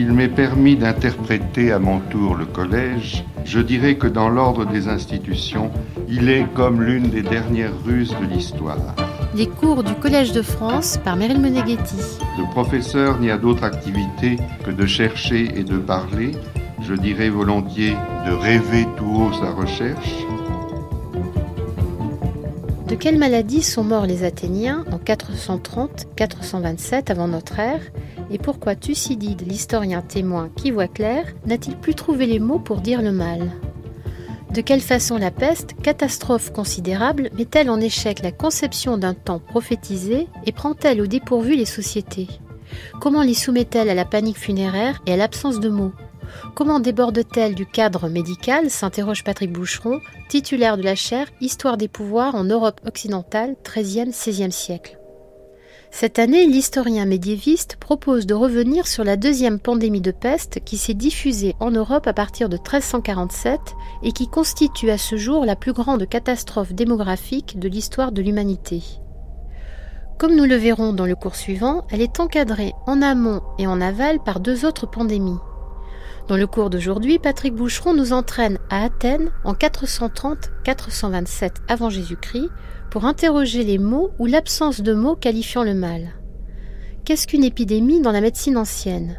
S'il m'est permis d'interpréter à mon tour le collège, je dirais que dans l'ordre des institutions, il est comme l'une des dernières ruses de l'histoire. Les cours du Collège de France par Meryl Meneghetti. Le professeur n'y a d'autre activité que de chercher et de parler, je dirais volontiers de rêver tout haut sa recherche. De quelle maladie sont morts les Athéniens en 430-427 avant notre ère? Et pourquoi Thucydide, l'historien témoin qui voit clair, n'a-t-il plus trouvé les mots pour dire le mal? De quelle façon la peste, catastrophe considérable, met-elle en échec la conception d'un temps prophétisé et prend-elle au dépourvu les sociétés? Comment les soumet-elle à la panique funéraire et à l'absence de mots? Comment déborde-t-elle du cadre médical? s'interroge Patrick Boucheron, titulaire de la chaire Histoire des pouvoirs en Europe occidentale, 13e-16e siècle. Cette année, l'historien médiéviste propose de revenir sur la deuxième pandémie de peste qui s'est diffusée en Europe à partir de 1347 et qui constitue à ce jour la plus grande catastrophe démographique de l'histoire de l'humanité. Comme nous le verrons dans le cours suivant, elle est encadrée en amont et en aval par deux autres pandémies. Dans le cours d'aujourd'hui, Patrick Boucheron nous entraîne à Athènes en 430-427 avant Jésus-Christ pour interroger les mots ou l'absence de mots qualifiant le mal. Qu'est-ce qu'une épidémie dans la médecine ancienne?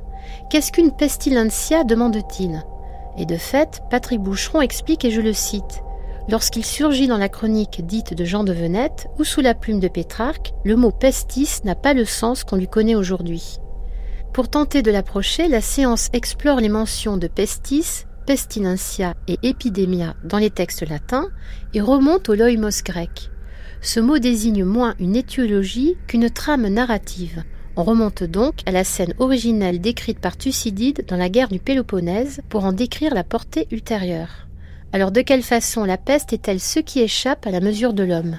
Qu'est-ce qu'une pestilentia demande-t-il? Et de fait, Patrick Boucheron explique, et je le cite, Lorsqu'il surgit dans la chronique dite de Jean de Venette ou sous la plume de Pétrarque, le mot pestis n'a pas le sens qu'on lui connaît aujourd'hui. Pour tenter de l'approcher, la séance explore les mentions de pestis, pestilentia et epidemia dans les textes latins et remonte au loïmos grec. Ce mot désigne moins une étiologie qu'une trame narrative. On remonte donc à la scène originelle décrite par Thucydide dans la guerre du Péloponnèse pour en décrire la portée ultérieure. Alors de quelle façon la peste est-elle ce qui échappe à la mesure de l'homme?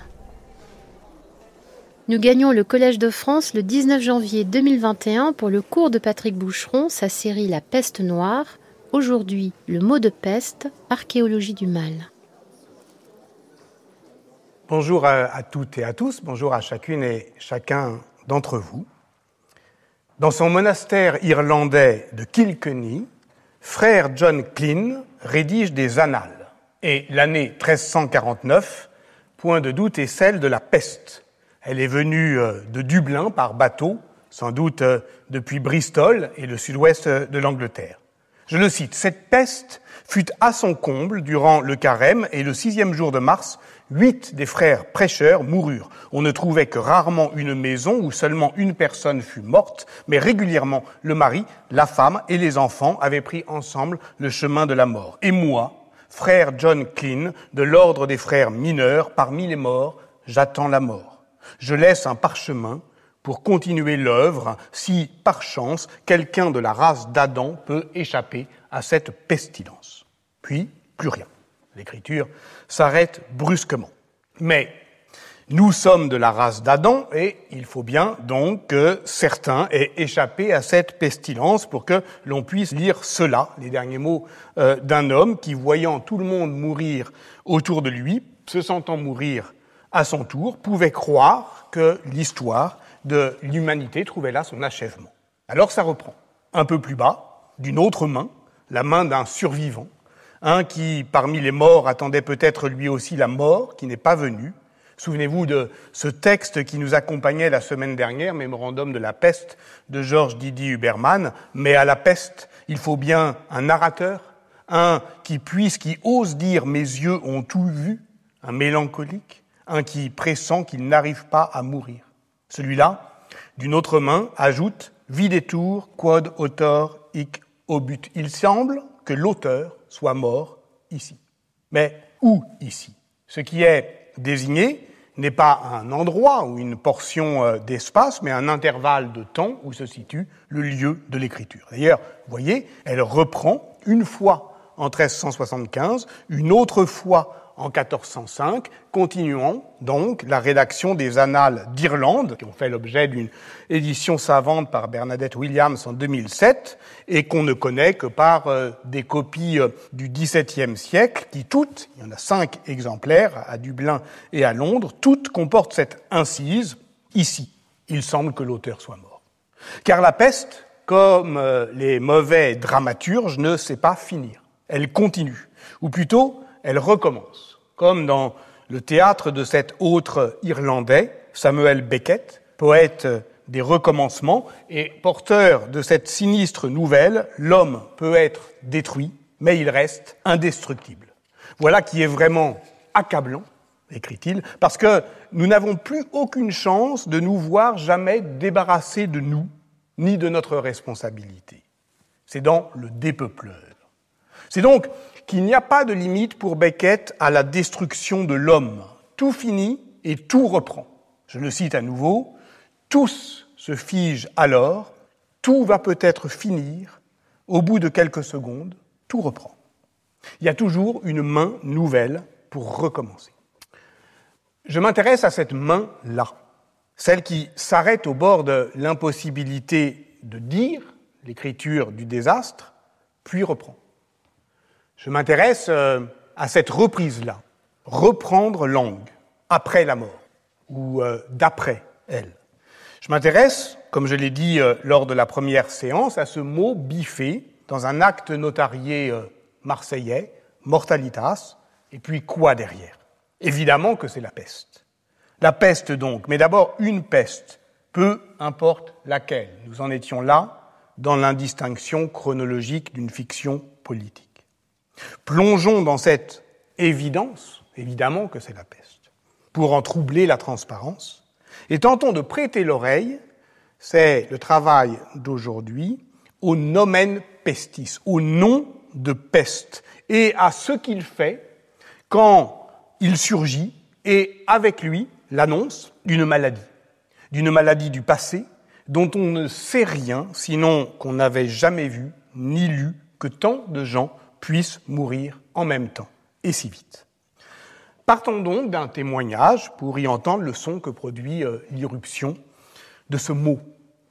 Nous gagnons le Collège de France le 19 janvier 2021 pour le cours de Patrick Boucheron, sa série La peste noire. Aujourd'hui, le mot de peste, archéologie du mal. Bonjour à, toutes et à tous, bonjour à chacune et chacun d'entre vous. Dans son monastère irlandais de Kilkenny, frère John Klyn rédige des annales. Et l'année 1349, point de doute, est celle de la peste. Elle est venue euh, de Dublin par bateau, sans doute euh, depuis Bristol et le sud-ouest de l'Angleterre. Je le cite, cette peste fut à son comble durant le carême et le sixième jour de mars Huit des frères prêcheurs moururent. On ne trouvait que rarement une maison où seulement une personne fut morte, mais régulièrement le mari, la femme et les enfants avaient pris ensemble le chemin de la mort. Et moi, frère John Klein, de l'ordre des frères mineurs, parmi les morts, j'attends la mort. Je laisse un parchemin pour continuer l'œuvre si, par chance, quelqu'un de la race d'Adam peut échapper à cette pestilence. Puis, plus rien. L'écriture s'arrête brusquement. Mais nous sommes de la race d'Adam et il faut bien donc que certains aient échappé à cette pestilence pour que l'on puisse lire cela, les derniers mots euh, d'un homme qui, voyant tout le monde mourir autour de lui, se sentant mourir à son tour, pouvait croire que l'histoire de l'humanité trouvait là son achèvement. Alors ça reprend. Un peu plus bas, d'une autre main, la main d'un survivant, un qui, parmi les morts, attendait peut-être lui aussi la mort, qui n'est pas venue. Souvenez-vous de ce texte qui nous accompagnait la semaine dernière, Mémorandum de la peste de Georges Didier Huberman. Mais à la peste, il faut bien un narrateur, un qui puisse, qui ose dire mes yeux ont tout vu, un mélancolique, un qui pressent qu'il n'arrive pas à mourir. Celui-là, d'une autre main, ajoute Videtur quod autor hic obut. Il semble que l'auteur soit mort ici. Mais où ici? Ce qui est désigné n'est pas un endroit ou une portion euh, d'espace, mais un intervalle de temps où se situe le lieu de l'écriture. D'ailleurs, vous voyez, elle reprend une fois en 1375, une autre fois en 1405. Continuons donc la rédaction des Annales d'Irlande, qui ont fait l'objet d'une édition savante par Bernadette Williams en 2007, et qu'on ne connaît que par euh, des copies euh, du XVIIe siècle, qui toutes, il y en a cinq exemplaires à Dublin et à Londres, toutes comportent cette incise, ici, il semble que l'auteur soit mort. Car la peste, comme euh, les mauvais dramaturges, ne sait pas finir. Elle continue, ou plutôt, elle recommence, comme dans le théâtre de cet autre Irlandais, Samuel Beckett, poète des recommencements et porteur de cette sinistre nouvelle, l'homme peut être détruit, mais il reste indestructible. Voilà qui est vraiment accablant, écrit-il, parce que nous n'avons plus aucune chance de nous voir jamais débarrassés de nous, ni de notre responsabilité. C'est dans le dépeupleur. C'est donc qu'il n'y a pas de limite pour Beckett à la destruction de l'homme. Tout finit et tout reprend. Je le cite à nouveau, tous se figent alors, tout va peut-être finir, au bout de quelques secondes, tout reprend. Il y a toujours une main nouvelle pour recommencer. Je m'intéresse à cette main-là, celle qui s'arrête au bord de l'impossibilité de dire l'écriture du désastre, puis reprend. Je m'intéresse euh, à cette reprise-là, reprendre langue après la mort ou euh, d'après elle. Je m'intéresse, comme je l'ai dit euh, lors de la première séance, à ce mot biffé dans un acte notarié marseillais, mortalitas, et puis quoi derrière Évidemment que c'est la peste. La peste donc, mais d'abord une peste, peu importe laquelle. Nous en étions là dans l'indistinction chronologique d'une fiction politique. Plongeons dans cette évidence, évidemment que c'est la peste, pour en troubler la transparence, et tentons de prêter l'oreille, c'est le travail d'aujourd'hui, au nomen pestis, au nom de peste, et à ce qu'il fait quand il surgit et avec lui l'annonce d'une maladie, d'une maladie du passé dont on ne sait rien sinon qu'on n'avait jamais vu ni lu que tant de gens puissent mourir en même temps et si vite. Partons donc d'un témoignage pour y entendre le son que produit euh, l'irruption de ce mot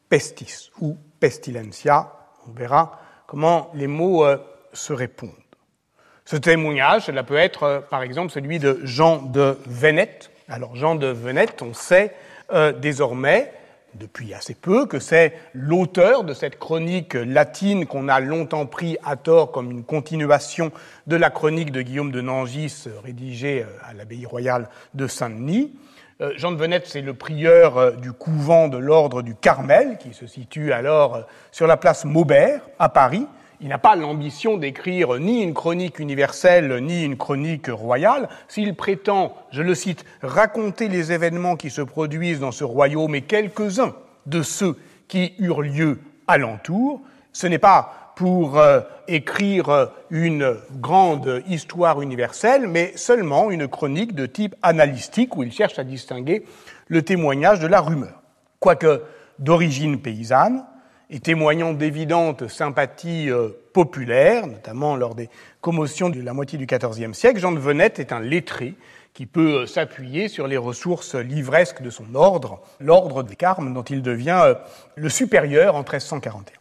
pestis ou pestilentia. On verra comment les mots euh, se répondent. Ce témoignage, cela peut être euh, par exemple celui de Jean de Venette. Alors Jean de Venette, on sait désormais, depuis assez peu, que c'est l'auteur de cette chronique latine qu'on a longtemps pris à tort comme une continuation de la chronique de Guillaume de Nangis euh, rédigée à l'abbaye royale de Saint-Denis. Jean de Venette, c'est le prieur du couvent de l'ordre du Carmel, qui se situe alors sur la place Maubert, à Paris, il n'a pas l'ambition d'écrire ni une chronique universelle, ni une chronique royale. S'il prétend, je le cite, raconter les événements qui se produisent dans ce royaume et quelques-uns de ceux qui eurent lieu alentour, ce n'est pas pour euh, écrire une grande histoire universelle, mais seulement une chronique de type analytique où il cherche à distinguer le témoignage de la rumeur. Quoique d'origine paysanne, et témoignant d'évidentes sympathies euh, populaires, notamment lors des commotions de la moitié du XIVe siècle, Jean de Venette est un lettré qui peut euh, s'appuyer sur les ressources livresques de son ordre, l'ordre des Carmes, dont il devient euh, le supérieur en 1341.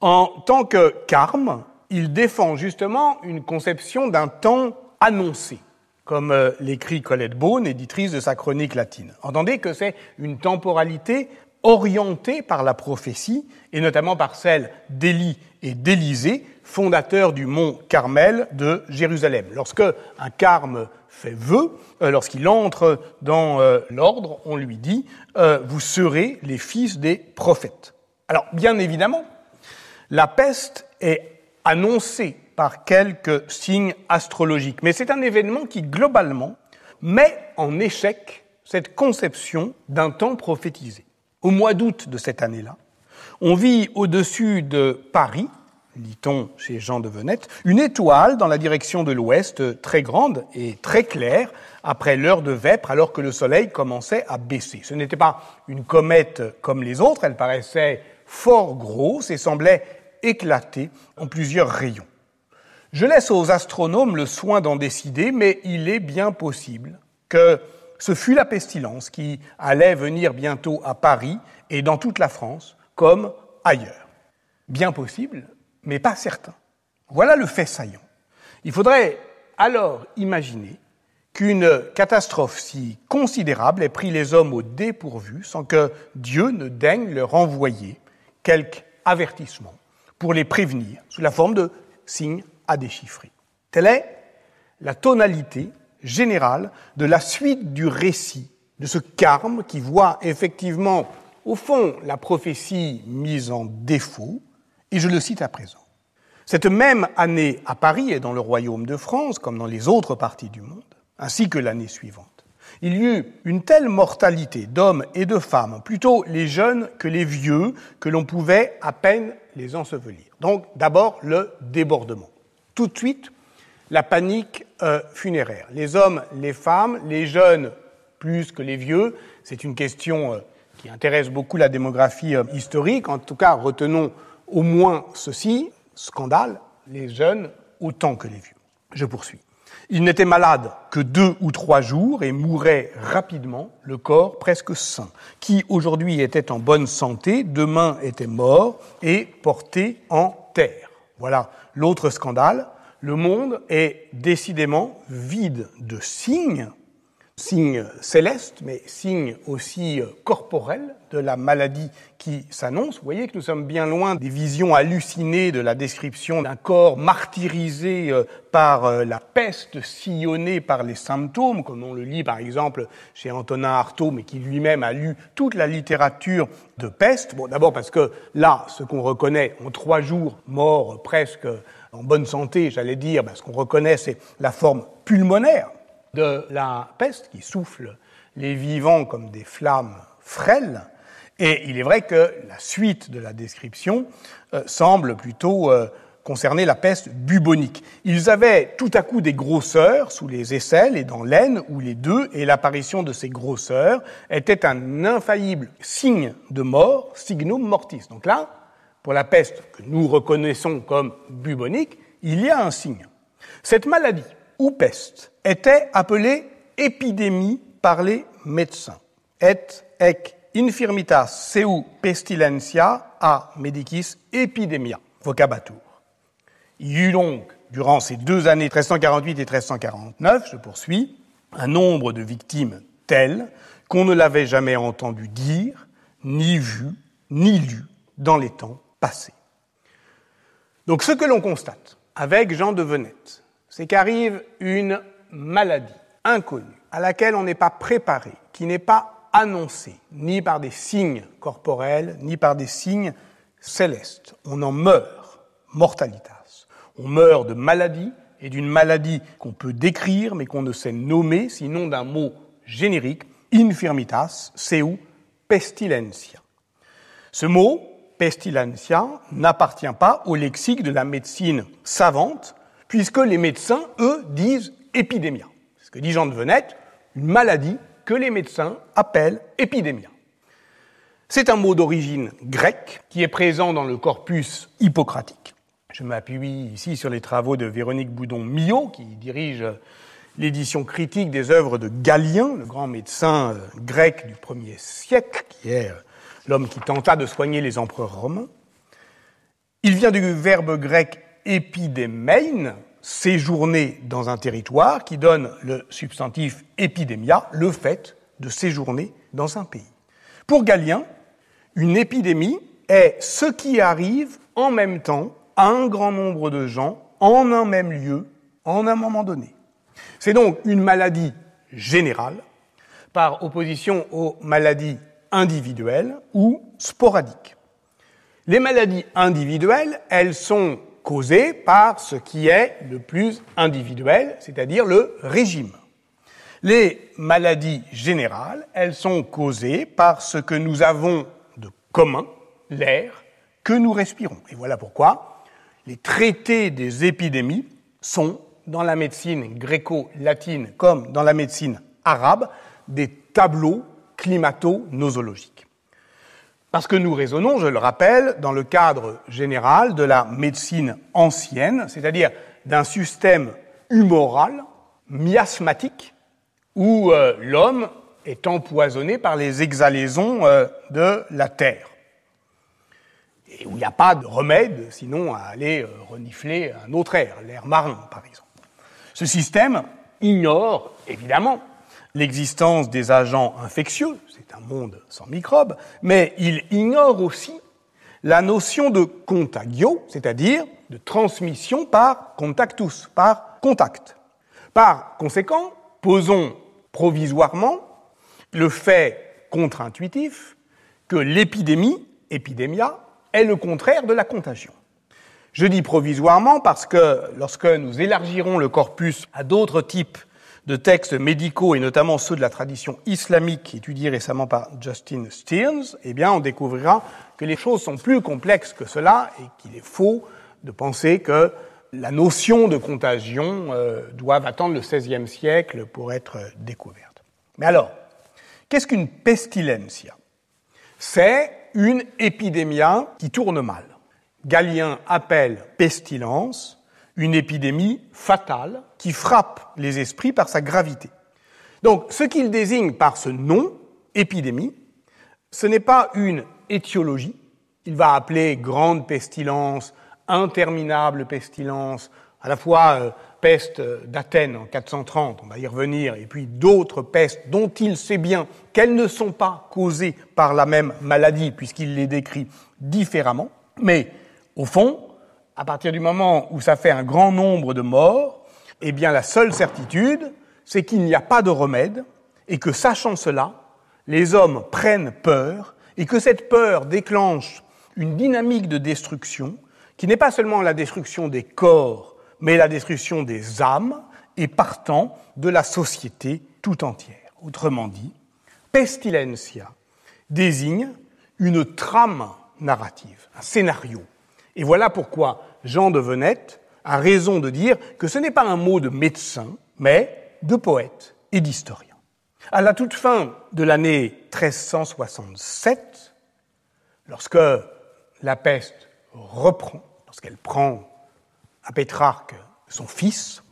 En tant que Carme, il défend justement une conception d'un temps annoncé, comme l'écrit Colette Beaune, éditrice de sa chronique latine. Entendez que c'est une temporalité orientés par la prophétie, et notamment par celle d'Élie et d'Élisée, fondateurs du mont Carmel de Jérusalem. Lorsque un carme fait vœu, euh, lorsqu'il entre dans euh, l'ordre, on lui dit euh, Vous serez les fils des prophètes. Alors, bien évidemment, la peste est annoncée par quelques signes astrologiques, mais c'est un événement qui, globalement, met en échec cette conception d'un temps prophétisé au mois d'août de cette année-là, on vit au-dessus de Paris, lit-on chez Jean de Venette, une étoile dans la direction de l'ouest, très grande et très claire, après l'heure de vêpres, alors que le soleil commençait à baisser. Ce n'était pas une comète comme les autres, elle paraissait fort grosse et semblait éclater en plusieurs rayons. Je laisse aux astronomes le soin d'en décider, mais il est bien possible que ce fut la pestilence qui allait venir bientôt à Paris et dans toute la France, comme ailleurs. Bien possible, mais pas certain. Voilà le fait saillant. Il faudrait alors imaginer qu'une catastrophe si considérable ait pris les hommes au dépourvu sans que Dieu ne daigne leur envoyer quelques avertissements pour les prévenir sous la forme de signes à déchiffrer. Telle est la tonalité générale de la suite du récit de ce carme qui voit effectivement, au fond, la prophétie mise en défaut, et je le cite à présent. Cette même année à Paris et dans le royaume de France, comme dans les autres parties du monde, ainsi que l'année suivante, il y eut une telle mortalité d'hommes et de femmes, plutôt les jeunes que les vieux, que l'on pouvait à peine les ensevelir. Donc d'abord le débordement. Tout de suite, la panique euh, funéraire. Les hommes, les femmes, les jeunes plus que les vieux, c'est une question euh, qui intéresse beaucoup la démographie euh, historique. En tout cas, retenons au moins ceci, scandale, les jeunes autant que les vieux. Je poursuis. Il n'était malade que deux ou trois jours et mourait rapidement, le corps presque sain, qui aujourd'hui était en bonne santé, demain était mort et porté en terre. Voilà l'autre scandale. Le monde est décidément vide de signes signe céleste, mais signe aussi euh, corporel de la maladie qui s'annonce. Vous voyez que nous sommes bien loin des visions hallucinées de la description d'un corps martyrisé euh, par euh, la peste, sillonné par les symptômes, comme on le lit par exemple chez Antonin Artaud, mais qui lui-même a lu toute la littérature de peste. Bon, d'abord parce que là, ce qu'on reconnaît en trois jours, mort presque en bonne santé, j'allais dire, ben, ce qu'on reconnaît, c'est la forme pulmonaire de la peste qui souffle les vivants comme des flammes frêles. Et il est vrai que la suite de la description euh, semble plutôt euh, concerner la peste bubonique. Ils avaient tout à coup des grosseurs sous les aisselles et dans l'aine, ou les deux, et l'apparition de ces grosseurs était un infaillible signe de mort, signum mortis. Donc là, pour la peste que nous reconnaissons comme bubonique, il y a un signe. Cette maladie, ou peste, était appelée épidémie par les médecins. Et ec infirmitas seu pestilentia a medicis epidemia, vocabatur. Il y eut donc, durant ces deux années 1348 et 1349, je poursuis, un nombre de victimes tel qu'on ne l'avait jamais entendu dire, ni vu, ni lu dans les temps passés. Donc ce que l'on constate avec Jean de Venette, c'est qu'arrive une maladie inconnue à laquelle on n'est pas préparé, qui n'est pas annoncée ni par des signes corporels, ni par des signes célestes. On en meurt, mortalitas. On meurt de maladie et d'une maladie qu'on peut décrire mais qu'on ne sait nommer sinon d'un mot générique, infirmitas, seu pestilentia. Ce mot, pestilentia, n'appartient pas au lexique de la médecine savante, puisque les médecins, eux, disent épidémia. Ce que dit Jean de Venette, une maladie que les médecins appellent épidémia. C'est un mot d'origine grecque qui est présent dans le corpus hippocratique. Je m'appuie ici sur les travaux de Véronique Boudon-Millot, qui dirige l'édition critique des œuvres de Galien, le grand médecin euh, grec du 1er siècle, qui est euh, l'homme qui tenta de soigner les empereurs romains. Il vient du verbe grec épidémein, séjourner dans un territoire, qui donne le substantif épidémia, le fait de séjourner dans un pays. Pour Galien, une épidémie est ce qui arrive en même temps à un grand nombre de gens en un même lieu, en un moment donné. C'est donc une maladie générale par opposition aux maladies individuelles ou sporadiques. Les maladies individuelles, elles sont causée par ce qui est le plus individuel, c'est-à-dire le régime. Les maladies générales, elles sont causées par ce que nous avons de commun, l'air, que nous respirons. Et voilà pourquoi les traités des épidémies sont, dans la médecine gréco-latine comme dans la médecine arabe, des tableaux climato-nosologiques. Parce que nous raisonnons, je le rappelle, dans le cadre général de la médecine ancienne, c'est-à-dire d'un système humoral, miasmatique, où euh, l'homme est empoisonné par les exhalaisons euh, de la terre. Et où il n'y a pas de remède sinon à aller euh, renifler un autre air, l'air marin par exemple. Ce système ignore évidemment l'existence des agents infectieux, c'est un monde sans microbes, mais il ignore aussi la notion de contagio, c'est-à-dire de transmission par contactus, par contact. Par conséquent, posons provisoirement le fait contre-intuitif que l'épidémie, épidémia, est le contraire de la contagion. Je dis provisoirement parce que lorsque nous élargirons le corpus à d'autres types de textes médicaux et notamment ceux de la tradition islamique étudiés récemment par Justin Stearns, eh bien, on découvrira que les choses sont plus complexes que cela et qu'il est faux de penser que la notion de contagion euh, doit attendre le XVIe siècle pour être découverte. Mais alors, qu'est-ce qu'une pestilencia C'est une épidémie qui tourne mal. Galien appelle pestilence une épidémie fatale qui frappe les esprits par sa gravité. Donc, ce qu'il désigne par ce nom, épidémie, ce n'est pas une étiologie. Il va appeler grande pestilence, interminable pestilence, à la fois euh, peste d'Athènes en 430, on va y revenir, et puis d'autres pestes dont il sait bien qu'elles ne sont pas causées par la même maladie, puisqu'il les décrit différemment. Mais, au fond, à partir du moment où ça fait un grand nombre de morts, eh bien la seule certitude, c'est qu'il n'y a pas de remède et que sachant cela, les hommes prennent peur et que cette peur déclenche une dynamique de destruction qui n'est pas seulement la destruction des corps, mais la destruction des âmes et partant de la société tout entière. Autrement dit, pestilencia désigne une trame narrative, un scénario. Et voilà pourquoi Jean de Venette a raison de dire que ce n'est pas un mot de médecin, mais de poète et d'historien. À la toute fin de l'année 1367, lorsque la peste reprend, lorsqu'elle prend à Pétrarque son fils,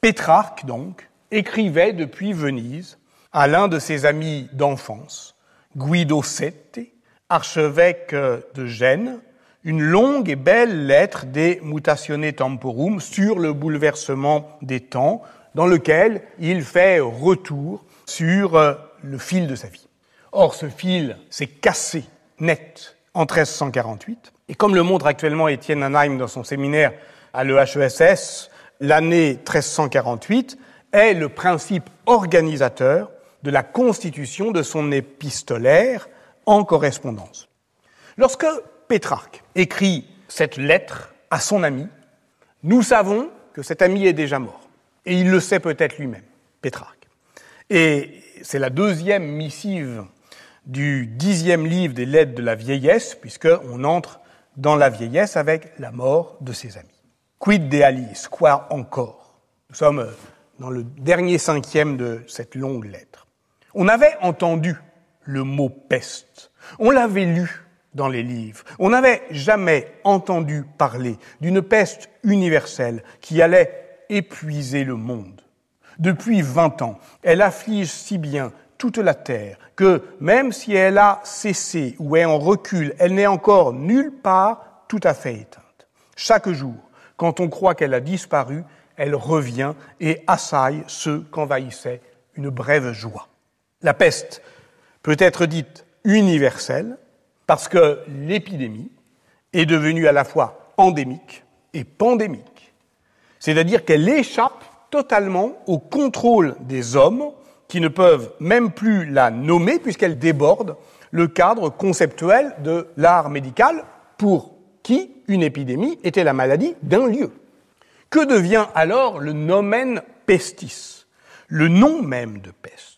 Pétrarque donc écrivait depuis Venise à l'un de ses amis d'enfance, Guido Sette, archevêque de Gênes, une longue et belle lettre des Mutatione Temporum sur le bouleversement des temps, dans lequel il fait retour sur euh, le fil de sa vie. Or, ce fil s'est cassé net en 1348, et comme le montre actuellement Étienne Anheim dans son séminaire à l'EHESS, l'année 1348 est le principe organisateur de la constitution de son épistolaire en correspondance. Lorsque Pétrarque écrit cette lettre à son ami, nous savons que cet ami est déjà mort. Et il le sait peut-être lui-même, Pétrarque. Et c'est la deuxième missive du dixième livre des lettres de la vieillesse, puisqu'on entre dans la vieillesse avec la mort de ses amis. Quid de Alice, quoi encore? Nous sommes dans le dernier cinquième de cette longue lettre. On avait entendu le mot peste, on l'avait lu dans les livres. On n'avait jamais entendu parler d'une peste universelle qui allait épuiser le monde. Depuis vingt ans, elle afflige si bien toute la terre que même si elle a cessé ou est en recul, elle n'est encore nulle part tout à fait éteinte. Chaque jour, quand on croit qu'elle a disparu, elle revient et assaille ceux qu'envahissait une brève joie. La peste peut être dite universelle, parce que l'épidémie est devenue à la fois endémique et pandémique. C'est-à-dire qu'elle échappe totalement au contrôle des hommes qui ne peuvent même plus la nommer puisqu'elle déborde le cadre conceptuel de l'art médical pour qui une épidémie était la maladie d'un lieu. Que devient alors le nomen pestis, le nom même de peste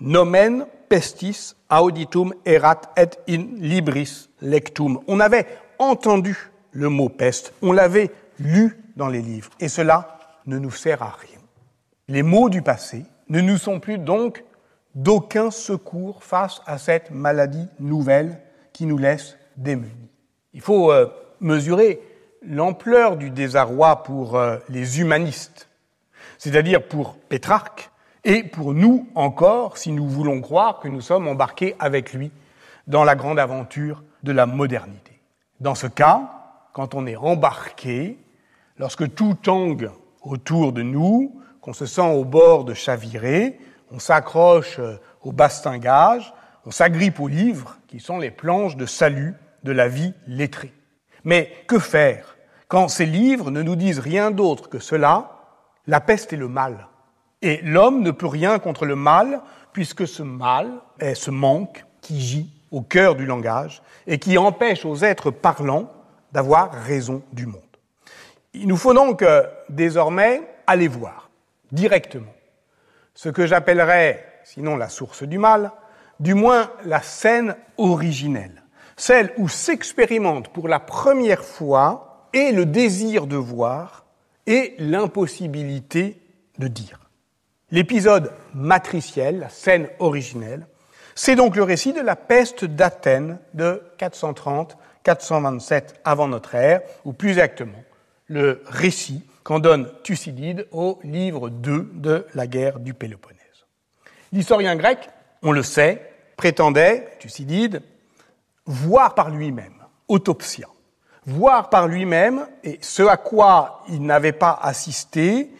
Nomen pestis auditum erat et in libris lectum. On avait entendu le mot peste, on l'avait lu dans les livres, et cela ne nous sert à rien. Les mots du passé ne nous sont plus donc d'aucun secours face à cette maladie nouvelle qui nous laisse démunis. Il faut euh, mesurer l'ampleur du désarroi pour euh, les humanistes, c'est-à-dire pour Pétrarque, et pour nous encore, si nous voulons croire que nous sommes embarqués avec lui dans la grande aventure de la modernité. Dans ce cas, quand on est embarqué, lorsque tout tangue autour de nous, qu'on se sent au bord de chavirer, on s'accroche au bastingage, on s'agrippe aux livres qui sont les planches de salut de la vie lettrée. Mais que faire quand ces livres ne nous disent rien d'autre que cela, la peste et le mal Et l'homme ne peut rien contre le mal, puisque ce mal est ce manque qui gît au cœur du langage et qui empêche aux êtres parlants d'avoir raison du monde. Il nous faut donc euh, désormais aller voir directement ce que j'appellerais, sinon la source du mal, du moins la scène originelle, celle où s'expérimente pour la première fois et le désir de voir et l'impossibilité de dire. L'épisode matriciel, la scène originelle, c'est donc le récit de la peste d'Athènes de 430-427 avant notre ère, ou plus exactement, le récit qu'en donne Thucydide au livre 2 de la guerre du Péloponnèse. L'historien grec, on le sait, prétendait, Thucydide, voir par lui-même, autopsia, voir par lui-même, et ce à quoi il n'avait pas assisté,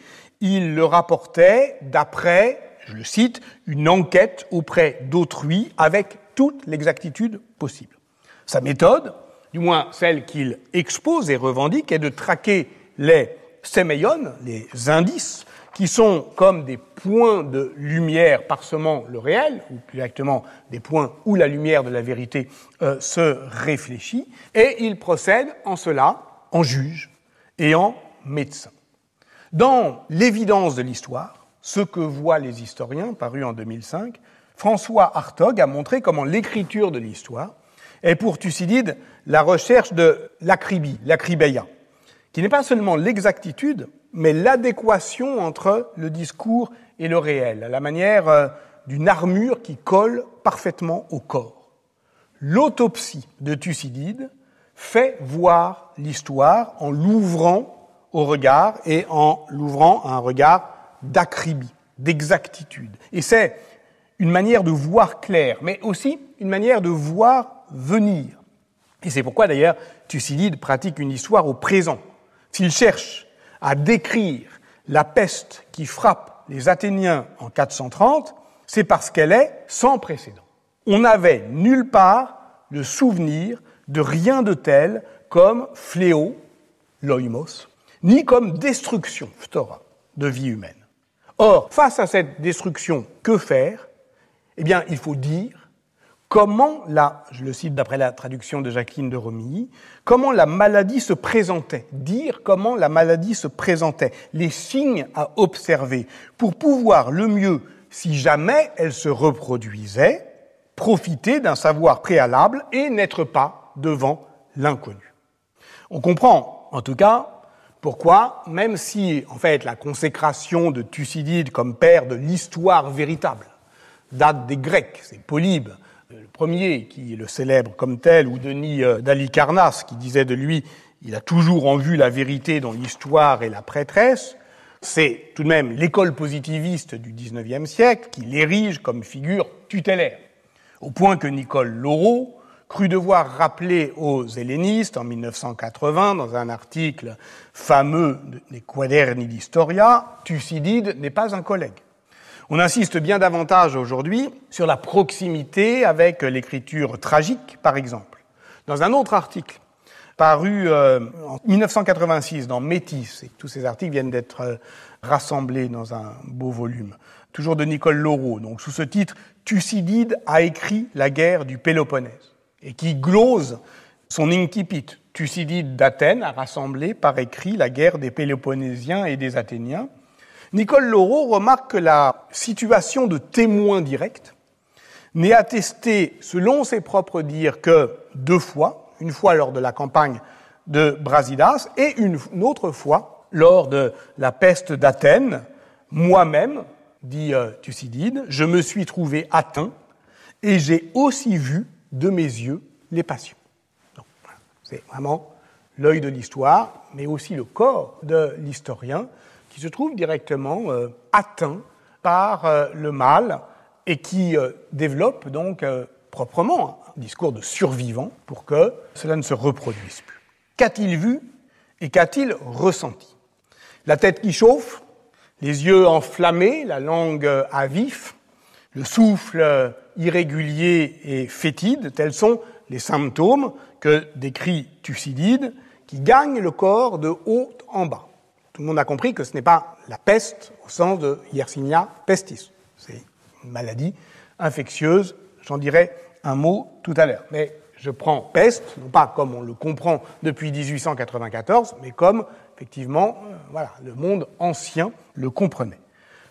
il le rapportait d'après, je le cite, une enquête auprès d'autrui avec toute l'exactitude possible. Sa méthode, du moins celle qu'il expose et revendique, est de traquer les séméiones, les indices, qui sont comme des points de lumière parsemant le réel, ou plus exactement des points où la lumière de la vérité euh, se réfléchit, et il procède en cela en juge et en médecin. Dans l'évidence de l'histoire, ce que voient les historiens, paru en 2005, François Hartog a montré comment l'écriture de l'histoire est pour Thucydide la recherche de l'acribie, l'acribeia, qui n'est pas seulement l'exactitude, mais l'adéquation entre le discours et le réel, à la manière euh, d'une armure qui colle parfaitement au corps. L'autopsie de Thucydide fait voir l'histoire en l'ouvrant au regard et en l'ouvrant à un regard d'acribie, d'exactitude. Et c'est une manière de voir clair, mais aussi une manière de voir venir. Et c'est pourquoi d'ailleurs Thucydide pratique une histoire au présent. S'il cherche à décrire la peste qui frappe les Athéniens en 430, c'est parce qu'elle est sans précédent. On n'avait nulle part le souvenir de rien de tel comme fléau, loimos, ni comme destruction, phtora, de vie humaine. Or, face à cette destruction, que faire? Eh bien, il faut dire comment la, je le cite d'après la traduction de Jacqueline de Romilly, comment la maladie se présentait, dire comment la maladie se présentait, les signes à observer, pour pouvoir le mieux, si jamais elle se reproduisait, profiter d'un savoir préalable et n'être pas devant l'inconnu. On comprend, en tout cas, pourquoi Même si, en fait, la consécration de Thucydide comme père de l'histoire véritable date des Grecs, c'est Polybe, le premier qui le célèbre comme tel, ou Denis euh, d'Alicarnasse qui disait de lui il a toujours en vue la vérité dont l'histoire est la prêtresse, c'est tout de même l'école positiviste du XIXe siècle qui l'érige comme figure tutélaire, au point que Nicole Laureau cru devoir rappeler aux hellénistes en 1980 dans un article fameux des Quaderni d'Historia, Thucydide n'est pas un collègue. On insiste bien davantage aujourd'hui sur la proximité avec l'écriture tragique, par exemple. Dans un autre article, paru euh, en 1986 dans Métis, et tous ces articles viennent d'être euh, rassemblés dans un beau volume, toujours de Nicole Laureau, donc sous ce titre Thucydide a écrit la guerre du Péloponnèse et qui glose son incipit. Thucydide d'Athènes a rassemblé par écrit la guerre des Péloponnésiens et des Athéniens. Nicole Laureau remarque que la situation de témoin direct n'est attestée, selon ses propres dires, que deux fois, une fois lors de la campagne de Brasidas et une autre fois lors de la peste d'Athènes. Moi-même, dit euh, Thucydide, je me suis trouvé atteint et j'ai aussi vu de mes yeux les passions. C'est vraiment l'œil de l'histoire, mais aussi le corps de l'historien qui se trouve directement euh, atteint par euh, le mal et qui euh, développe donc proprement un discours de survivant pour que cela ne se reproduise plus. Qu'a-t-il vu et qu'a-t-il ressenti? La tête qui chauffe, les yeux enflammés, la langue à vif, le souffle irrégulier et fétide, telles sont les symptômes que décrit Thucydide, qui gagnent le corps de haut en bas. Tout le monde a compris que ce n'est pas la peste au sens de Yersinia pestis. C'est une maladie infectieuse, j'en dirai un mot tout à l'heure. Mais je prends peste, non pas comme on le comprend depuis 1894, mais comme effectivement, euh, voilà, le monde ancien le comprenait.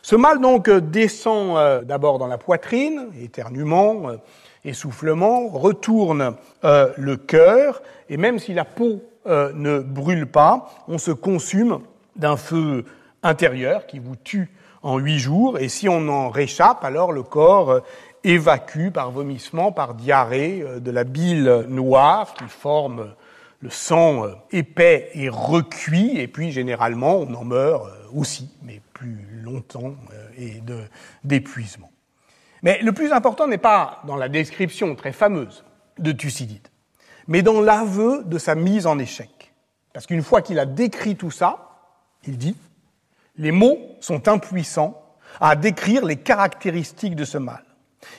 Ce mal donc descend euh, d'abord dans la poitrine, éternuement, euh, essoufflement, retourne le cœur, et même si la peau ne brûle pas, on se consume d'un feu intérieur qui vous tue en huit jours, et si on en réchappe, alors le corps évacue par vomissement, par diarrhée, de la bile noire qui forme le sang euh, épais et recuit, et puis généralement on en meurt euh, aussi, mais plus longtemps euh, et d'épuisement. Mais le plus important n'est pas dans la description très fameuse de Thucydide, mais dans l'aveu de sa mise en échec. Parce qu'une fois qu'il a décrit tout ça, il dit Les mots sont impuissants à décrire les caractéristiques de ce mal.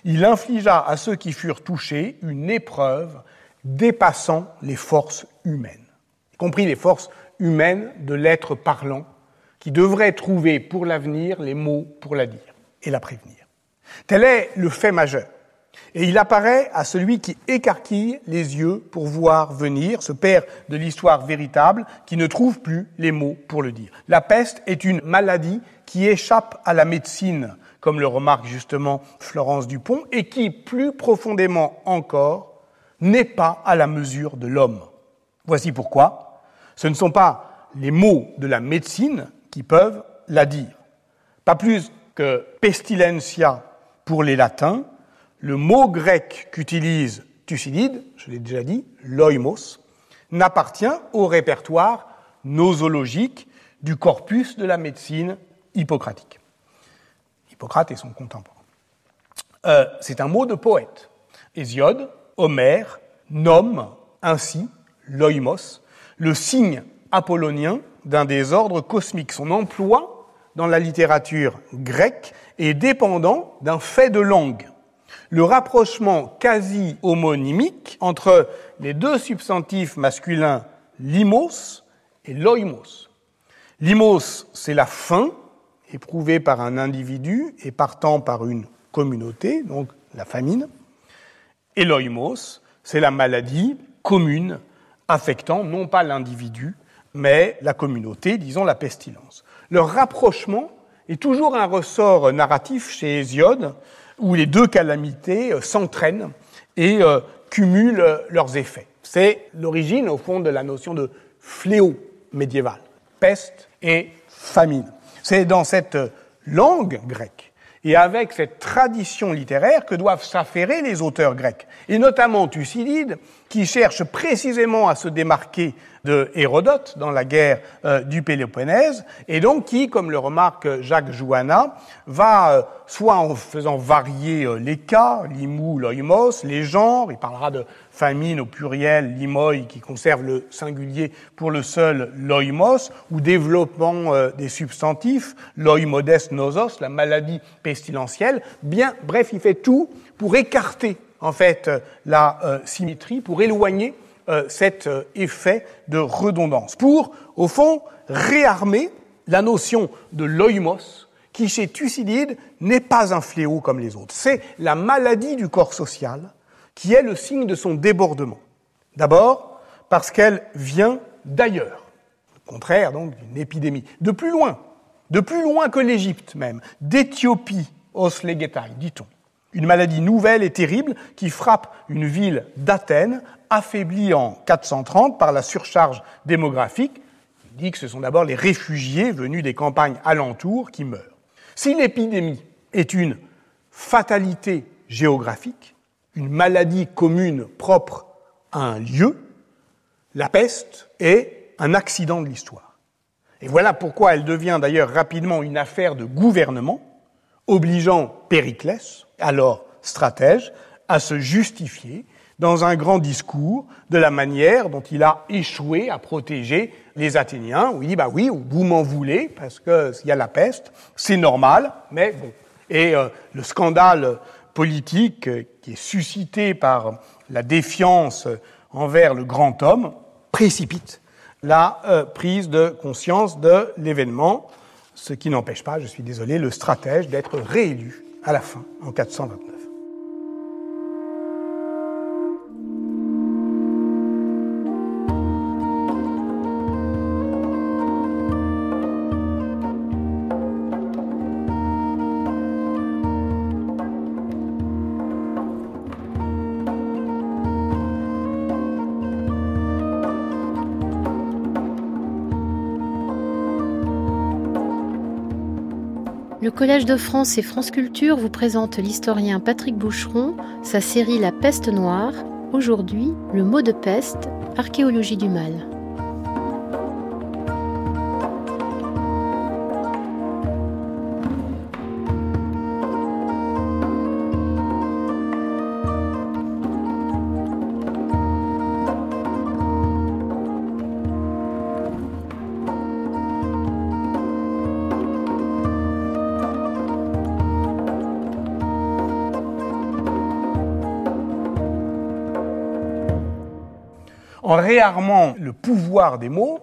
Il infligea à ceux qui furent touchés une épreuve dépassant les forces humaines, y compris les forces humaines de l'être parlant, qui devrait trouver pour l'avenir les mots pour la dire et la prévenir. Tel est le fait majeur. Et il apparaît à celui qui écarquille les yeux pour voir venir, ce père de l'histoire véritable, qui ne trouve plus les mots pour le dire. La peste est une maladie qui échappe à la médecine, comme le remarque justement Florence Dupont, et qui, plus profondément encore, n'est pas à la mesure de l'homme. Voici pourquoi ce ne sont pas les mots de la médecine qui peuvent la dire. Pas plus que pestilentia pour les latins, le mot grec qu'utilise Thucydide, je l'ai déjà dit, loimos, n'appartient au répertoire nosologique du corpus de la médecine hippocratique. Hippocrate et son contemporain. Euh, c'est un mot de poète. Hésiode Homère nomme ainsi l'oïmos, le signe apollonien d'un des ordres cosmiques. Son emploi dans la littérature grecque est dépendant d'un fait de langue. Le rapprochement quasi homonymique entre les deux substantifs masculins limos et loimos. Limos, c'est la faim éprouvée par un individu et partant par une communauté, donc la famine. Eloimos, c'est la maladie commune affectant non pas l'individu, mais la communauté, disons la pestilence. Le rapprochement est toujours un ressort narratif chez Hésiode, où les deux calamités euh, s'entraînent et euh, cumulent leurs effets. C'est l'origine, au fond, de la notion de fléau médiéval, peste et famine. C'est dans cette langue grecque et avec cette tradition littéraire que doivent s'affairer les auteurs grecs, et notamment Thucydide, qui cherche précisément à se démarquer de Hérodote dans la guerre euh, du Péloponnèse, et donc qui, comme le remarque Jacques Jouanna, va, euh, soit en faisant varier euh, les cas, l'imou, l'oimos, les genres, il parlera de famine au pluriel, limoi, qui conserve le singulier pour le seul loimos, ou développement des substantifs, loimodes nosos, la maladie pestilentielle, bien, bref, il fait tout pour écarter en fait la symétrie, pour éloigner euh, cet euh, effet de redondance, pour, au fond, réarmer la notion de loimos, qui chez Thucydide n'est pas un fléau comme les autres. C'est la maladie du corps social qui est le signe de son débordement. D'abord, parce qu'elle vient d'ailleurs, au contraire donc d'une épidémie, de plus loin, de plus loin que l'Égypte même, d'Éthiopie, oslegetai, dit-on. Une maladie nouvelle et terrible qui frappe une ville d'Athènes affaibli en 430 par la surcharge démographique. Il dit que ce sont d'abord les réfugiés venus des campagnes alentours qui meurent. Si l'épidémie est une fatalité géographique, une maladie commune propre à un lieu, la peste est un accident de l'histoire. Et voilà pourquoi elle devient d'ailleurs rapidement une affaire de gouvernement, obligeant Périclès, alors stratège, à se justifier dans un grand discours de la manière dont il a échoué à protéger les Athéniens, dit, bah oui, vous m'en voulez, parce qu'il y a la peste, c'est normal, mais bon. Et euh, le scandale politique qui est suscité par la défiance envers le grand homme précipite la euh, prise de conscience de l'événement, ce qui n'empêche pas, je suis désolé, le stratège d'être réélu à la fin, en 429. Collège de France et France Culture vous présente l'historien Patrick Boucheron, sa série La peste noire. Aujourd'hui, le mot de peste, archéologie du mal. En réarmant le pouvoir des mots,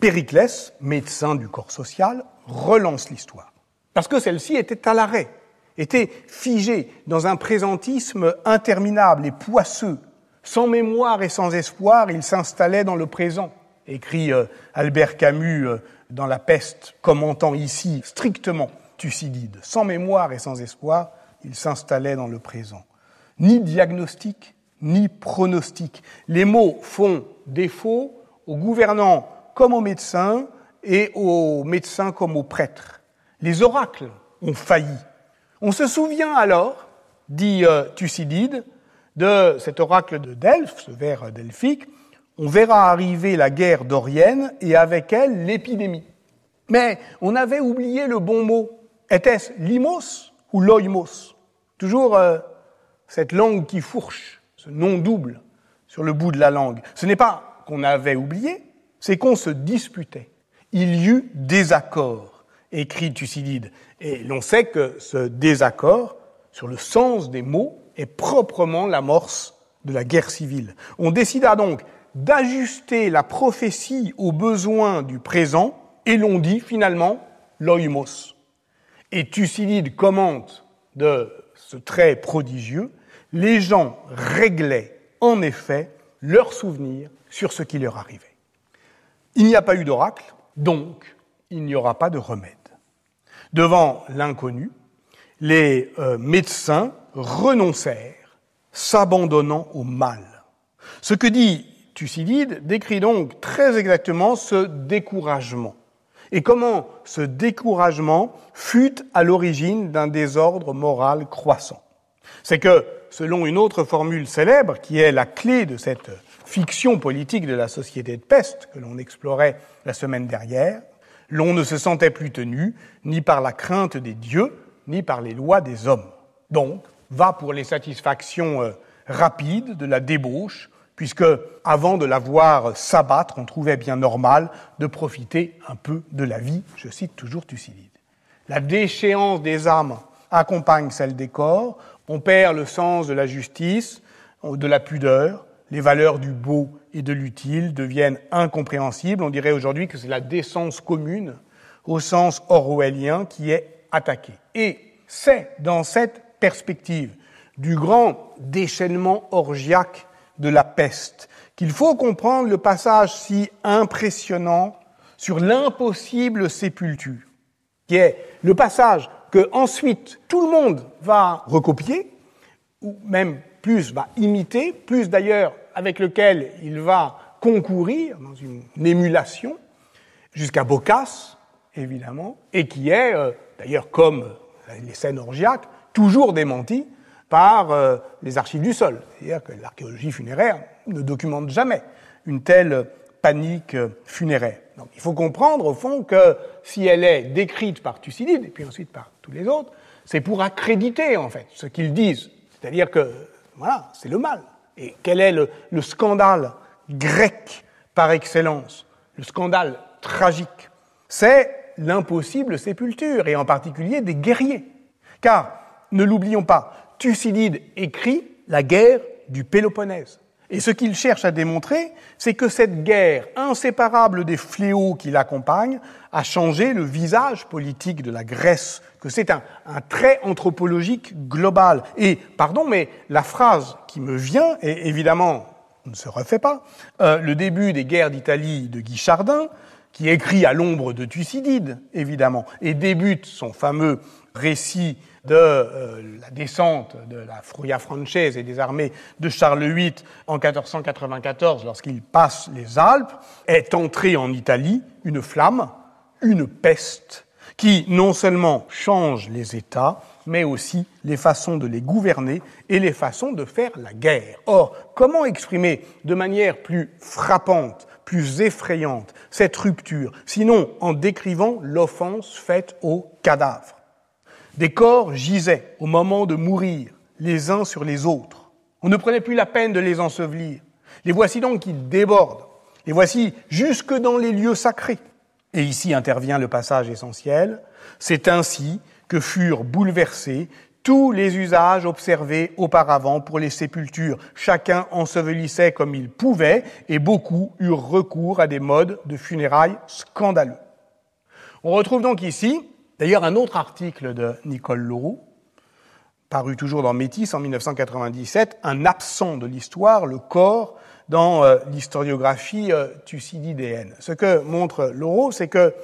Périclès, médecin du corps social, relance l'histoire. Parce que celle-ci était à l'arrêt, était figée dans un présentisme interminable et poisseux. Sans mémoire et sans espoir, il s'installait dans le présent, écrit euh, Albert Camus euh, dans La peste, commentant ici strictement Thucydide. Sans mémoire et sans espoir, il s'installait dans le présent. Ni diagnostic, ni pronostic. Les mots font défaut aux gouvernants comme aux médecins et aux médecins comme aux prêtres. Les oracles ont failli. On se souvient alors, dit euh, Thucydide, de cet oracle de Delphes, ce vers delphique, on verra arriver la guerre dorienne et avec elle l'épidémie. Mais on avait oublié le bon mot. Était-ce limos ou loimos? Toujours euh, cette langue qui fourche non double sur le bout de la langue. Ce n'est pas qu'on avait oublié, c'est qu'on se disputait. Il y eut désaccord, écrit Thucydide. Et l'on sait que ce désaccord sur le sens des mots est proprement l'amorce de la guerre civile. On décida donc d'ajuster la prophétie aux besoins du présent et l'on dit finalement loimos. Et Thucydide commente de ce trait prodigieux les gens réglaient en effet leurs souvenirs sur ce qui leur arrivait. Il n'y a pas eu d'oracle, donc il n'y aura pas de remède. Devant l'inconnu, les euh, médecins renoncèrent, s'abandonnant au mal. Ce que dit Thucydide décrit donc très exactement ce découragement et comment ce découragement fut à l'origine d'un désordre moral croissant. C'est que selon une autre formule célèbre, qui est la clé de cette fiction politique de la société de peste que l'on explorait la semaine dernière, l'on ne se sentait plus tenu ni par la crainte des dieux, ni par les lois des hommes. Donc, va pour les satisfactions euh, rapides de la débauche, puisque avant de la voir s'abattre, on trouvait bien normal de profiter un peu de la vie. Je cite toujours Thucydide. La déchéance des âmes accompagne celle des corps, on perd le sens de la justice, de la pudeur, les valeurs du beau et de l'utile deviennent incompréhensibles. On dirait aujourd'hui que c'est la décence commune, au sens orwellien, qui est attaquée. Et c'est dans cette perspective du grand déchaînement orgiaque de la peste qu'il faut comprendre le passage si impressionnant sur l'impossible sépulture, qui est le passage que ensuite tout le monde va recopier, ou même plus va imiter, plus d'ailleurs avec lequel il va concourir dans une émulation, jusqu'à Boccace, évidemment, et qui est, euh, d'ailleurs comme les scènes orgiaques, toujours démenti par euh, les archives du sol. C'est-à-dire que l'archéologie funéraire ne documente jamais une telle panique euh, funéraire. Donc il faut comprendre au fond que si elle est décrite par Thucydide et puis ensuite par tous les autres, c'est pour accréditer en fait ce qu'ils disent. C'est-à-dire que voilà, c'est le mal. Et quel est le, le scandale grec par excellence, le scandale tragique? C'est l'impossible sépulture et en particulier des guerriers. Car ne l'oublions pas, Thucydide écrit la guerre du Péloponnèse. Et ce qu'il cherche à démontrer, c'est que cette guerre, inséparable des fléaux qui l'accompagnent, a changé le visage politique de la Grèce, que c'est un, trait anthropologique global. Et, pardon, mais la phrase qui me vient, et évidemment, ne se refait pas, euh, le début des guerres d'Italie de Guy Chardin, qui écrit à l'ombre de Thucydide, évidemment, et débute son fameux récit de euh, la descente de la Fruia Franchise et des armées de Charles VIII en 1494, lorsqu'il passe les Alpes, est entrée en Italie une flamme, une peste, qui non seulement change les États, mais aussi les façons de les gouverner et les façons de faire la guerre. Or, comment exprimer de manière plus frappante, plus effrayante cette rupture, sinon en décrivant l'offense faite aux cadavres des corps gisaient au moment de mourir, les uns sur les autres. On ne prenait plus la peine de les ensevelir. Les voici donc qui débordent. Les voici jusque dans les lieux sacrés. Et ici intervient le passage essentiel. C'est ainsi que furent bouleversés tous les usages observés auparavant pour les sépultures. Chacun ensevelissait comme il pouvait et beaucoup eurent recours à des modes de funérailles scandaleux. On retrouve donc ici D'ailleurs, un autre article de Nicole Leroux, paru toujours dans Métis en 1997, un absent de l'histoire, le corps, dans euh, l'historiographie euh. Ce que montre Leroux, c'est que,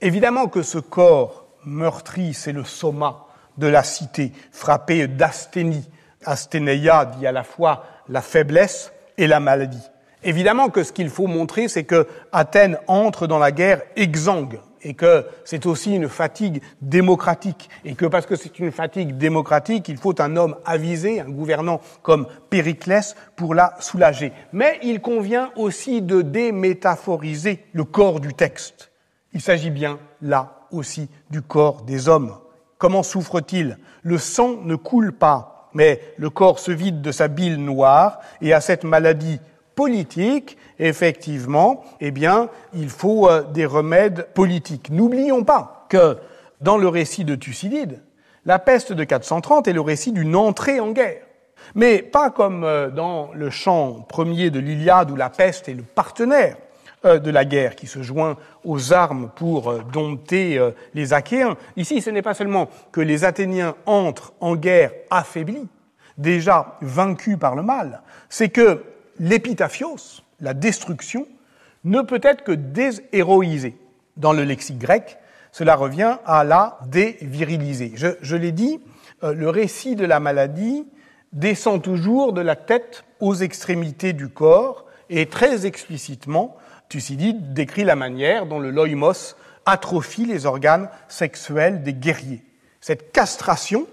évidemment que ce corps meurtri, c'est le soma de la cité, frappé d'asthénie. Asthénéia dit à la fois la faiblesse et la maladie. Évidemment que ce qu'il faut montrer, c'est que Athènes entre dans la guerre exsangue, et que c'est aussi une fatigue démocratique, et que parce que c'est une fatigue démocratique, il faut un homme avisé, un gouvernant comme Périclès pour la soulager. Mais il convient aussi de démétaphoriser le corps du texte. Il s'agit bien, là aussi, du corps des hommes. Comment souffre-t-il? Le sang ne coule pas, mais le corps se vide de sa bile noire, et à cette maladie politique, effectivement, eh bien, il faut euh, des remèdes politiques. N'oublions pas que dans le récit de Thucydide, la peste de 430 est le récit d'une entrée en guerre. Mais pas comme euh, dans le chant premier de l'Iliade où la peste est le partenaire de la guerre qui se joint aux armes pour dompter les Achéens. Ici, ce n'est pas seulement que les Athéniens entrent en guerre affaiblis, déjà vaincus par le mal, c'est que l'épitaphios, la destruction, ne peut être que déshéroïsée. Dans le lexique grec, cela revient à la déviriliser. Je, l'ai dit, euh, le récit de la maladie descend toujours de la tête aux extrémités du corps et très explicitement, Thucydide décrit la manière dont le loïmos atrophie les organes sexuels des guerriers. Cette castration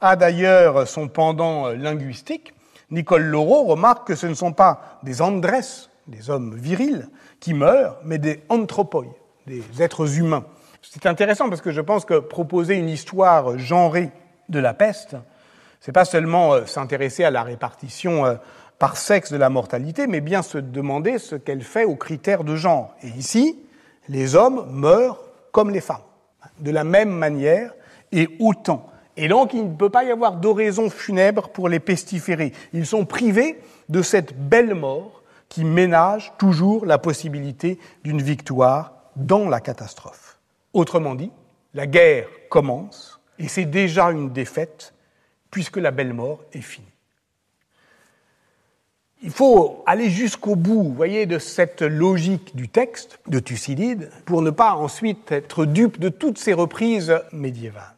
a d'ailleurs son pendant linguistique Nicole Laureau remarque que ce ne sont pas des andrés, des hommes virils, qui meurent, mais des anthropoi, des êtres humains. C'est intéressant parce que je pense que proposer une histoire genrée de la peste, c'est pas seulement euh, s'intéresser à la répartition euh, par sexe de la mortalité, mais bien se demander ce qu'elle fait aux critères de genre. Et ici, les hommes meurent comme les femmes, de la même manière et autant. Et donc, il ne peut pas y avoir d'oraison funèbre pour les pestiférer. Ils sont privés de cette belle mort qui ménage toujours la possibilité d'une victoire dans la catastrophe. Autrement dit, la guerre commence et c'est déjà une défaite puisque la belle mort est finie. Il faut aller jusqu'au bout, de cette logique du texte de Thucydide pour ne pas ensuite être dupe de toutes ces reprises médiévales.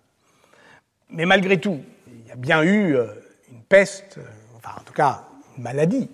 Mais malgré tout, il y a bien eu euh, une peste, euh, enfin en tout cas une maladie,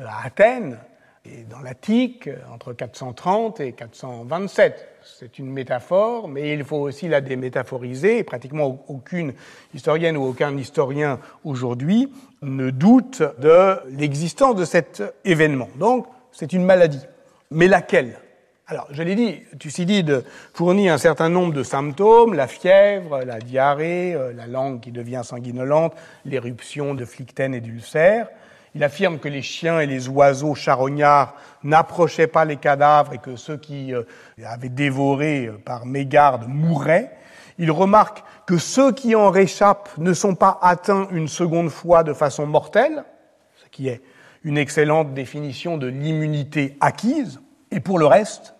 euh, à Athènes et dans l'Attique entre 430 et 427. C'est une métaphore, mais il faut aussi la démétaphoriser. Pratiquement aucune historienne ou aucun historien aujourd'hui ne doute de l'existence de cet événement. Donc, c'est une maladie. Mais laquelle? Alors, je l'ai dit, Thucydide fournit un certain nombre de symptômes, la fièvre, la diarrhée, euh, la langue qui devient sanguinolente, l'éruption de flictène et d'ulcères. Il affirme que les chiens et les oiseaux charognards n'approchaient pas les cadavres et que ceux qui euh, avaient dévoré euh, par mégarde mouraient. Il remarque que ceux qui en réchappent ne sont pas atteints une seconde fois de façon mortelle, ce qui est une excellente définition de l'immunité acquise. Et pour le reste,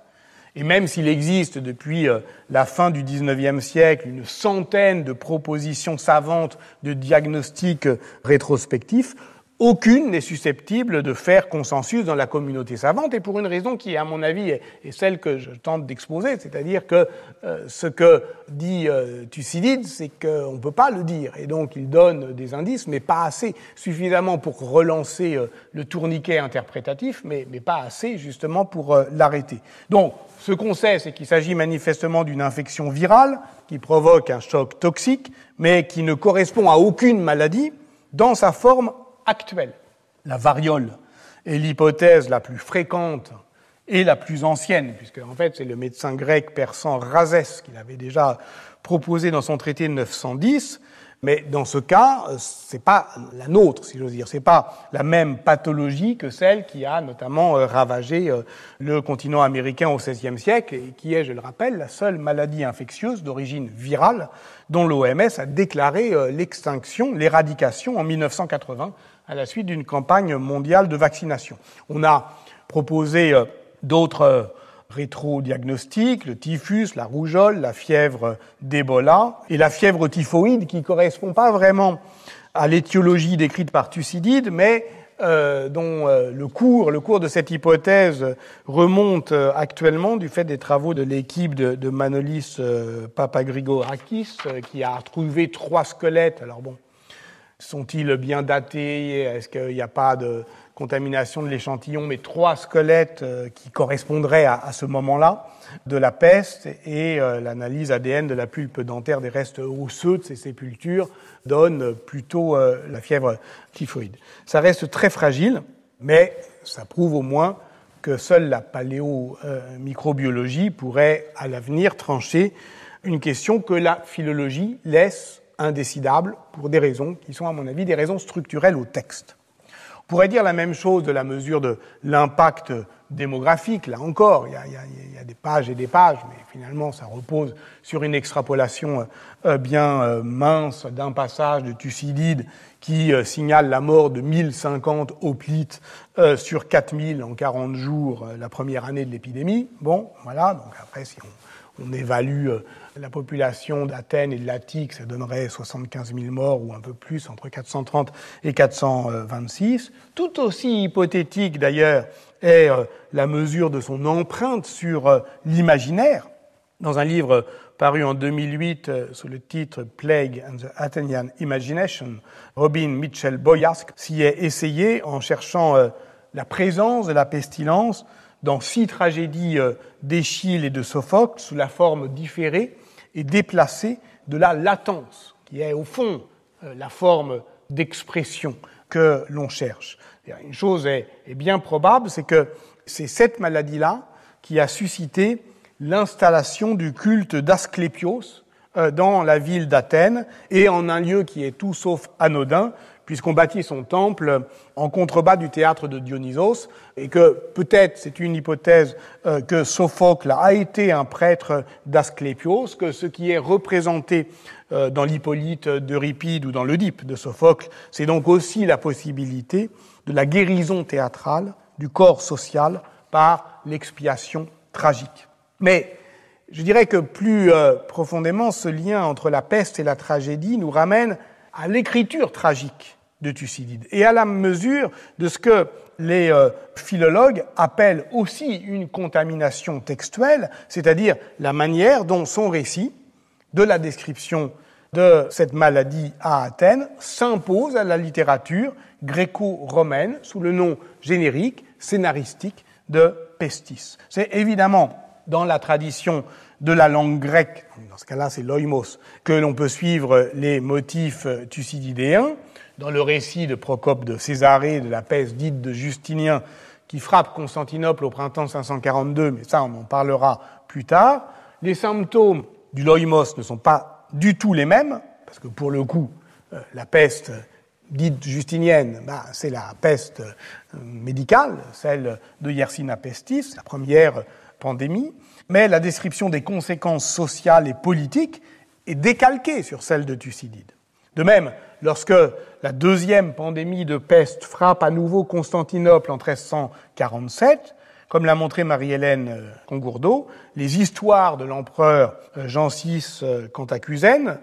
et même s'il existe depuis euh, la fin du XIXe siècle une centaine de propositions savantes de diagnostic euh, rétrospectif, aucune n'est susceptible de faire consensus dans la communauté savante, et pour une raison qui, à mon avis, est, celle que je tente d'exposer, c'est-à-dire que euh, ce que dit euh, Thucydide, c'est qu'on ne peut pas le dire, et donc il donne des indices, mais pas assez, suffisamment pour relancer euh, le tourniquet interprétatif, mais, mais, pas assez justement pour l'arrêter. Donc, ce qu'on sait, c'est qu'il s'agit manifestement d'une infection virale qui provoque un choc toxique, mais qui ne correspond à aucune maladie dans sa forme actuelle. La variole est l'hypothèse la plus fréquente et la plus ancienne, puisque en fait c'est le médecin grec persan Rhazès qui l'avait déjà proposé dans son traité de 910, mais dans ce cas, c'est pas la nôtre, si j'ose dire. C'est pas la même pathologie que celle qui a notamment euh, ravagé euh, le continent américain au XVIe siècle et qui est, je le rappelle, la seule maladie infectieuse d'origine virale dont l'OMS a déclaré euh, l'extinction, l'éradication en 1980 à la suite d'une campagne mondiale de vaccination. On a proposé euh, d'autres euh, rétro-diagnostics, le typhus, la rougeole, la fièvre d'Ebola et la fièvre typhoïde qui ne correspond pas vraiment à l'étiologie décrite par Thucydide, mais euh, dont le, cours, le cours de cette hypothèse remonte actuellement du fait des travaux de l'équipe de, de, Manolis Papagrigorakis, qui a trouvé trois squelettes. Alors bon, sont-ils bien datés? Est-ce qu'il n'y a pas de contamination de l'échantillon? Mais trois squelettes euh, qui correspondraient à, ce moment-là de la peste et euh, l'analyse ADN de la pulpe dentaire des restes osseux de ces sépultures donne plutôt euh, la fièvre typhoïde. Ça reste très fragile, mais ça prouve au moins que seule la paléomicrobiologie pourrait à l'avenir trancher. Une question que la philologie laisse indécidable pour des raisons qui sont, à mon avis, des raisons structurelles au texte. On pourrait dire la même chose de la mesure de l'impact démographique. Là encore, il y, a, des pages et des pages, mais finalement, ça repose sur une extrapolation euh, bien euh, mince d'un passage de Thucydide qui euh, signale la mort de 1050 hoplites sur 4000 en 40 jours la première année de l'épidémie. Bon, voilà, donc après, si on, on évalue la population d'Athènes et de l'Attique, ça donnerait 75 000 morts ou un peu plus, entre 430 et 426. Tout aussi hypothétique d'ailleurs est euh, la mesure de son empreinte sur euh, l'imaginaire. Dans un livre paru en 2008 euh, sous le titre Plague and the Athenian Imagination, Robin Mitchell Boyask s'y est essayé en cherchant la présence de la pestilence dans six tragédies d'Échille et de Sophocle sous la forme différée et déplacé de la latence, qui est au fond euh, la forme d'expression que l'on cherche. Une chose est, bien probable, c'est que c'est cette maladie-là qui a suscité l'installation du culte d'Asclépios euh, dans la ville d'Athènes et en un lieu qui est tout sauf anodin, puisqu'on bâtit son temple en contrebas du théâtre de Dionysos, et que peut-être c'est une hypothèse euh, que Sophocle a été un prêtre d'Asclépios, que ce qui est représenté euh, dans l'Hippolyte d'Euripide ou dans l'Oedipe de Sophocle, c'est donc aussi la possibilité de la guérison théâtrale du corps social par l'expiation tragique. Mais je dirais que plus euh, profondément, ce lien entre la peste et la tragédie nous ramène à l'écriture tragique de Thucydide et à la mesure de ce que les euh, philologues appellent aussi une contamination textuelle, c'est-à-dire la manière dont son récit de la description de cette maladie à Athènes s'impose à la littérature gréco-romaine sous le nom générique, scénaristique de Pestis. C'est évidemment dans la tradition de la langue grecque, dans ce cas-là c'est l'oïmos, que l'on peut suivre les motifs thucydidéens. Dans le récit de Procope de Césarée, de la peste dite de Justinien, qui frappe Constantinople au printemps 542, mais ça on en parlera plus tard, les symptômes du loïmos ne sont pas du tout les mêmes, parce que pour le coup, euh, la peste dite justinienne, bah, c'est la peste euh, médicale, celle de Yersina pestis, la première pandémie mais la description des conséquences sociales et politiques est décalquée sur celle de Thucydide. De même, lorsque la deuxième pandémie de peste frappe à nouveau Constantinople en 1347, comme l'a montré Marie-Hélène euh, Congourdeau, les histoires de l'empereur euh, Jean VI euh, Cantacuzène,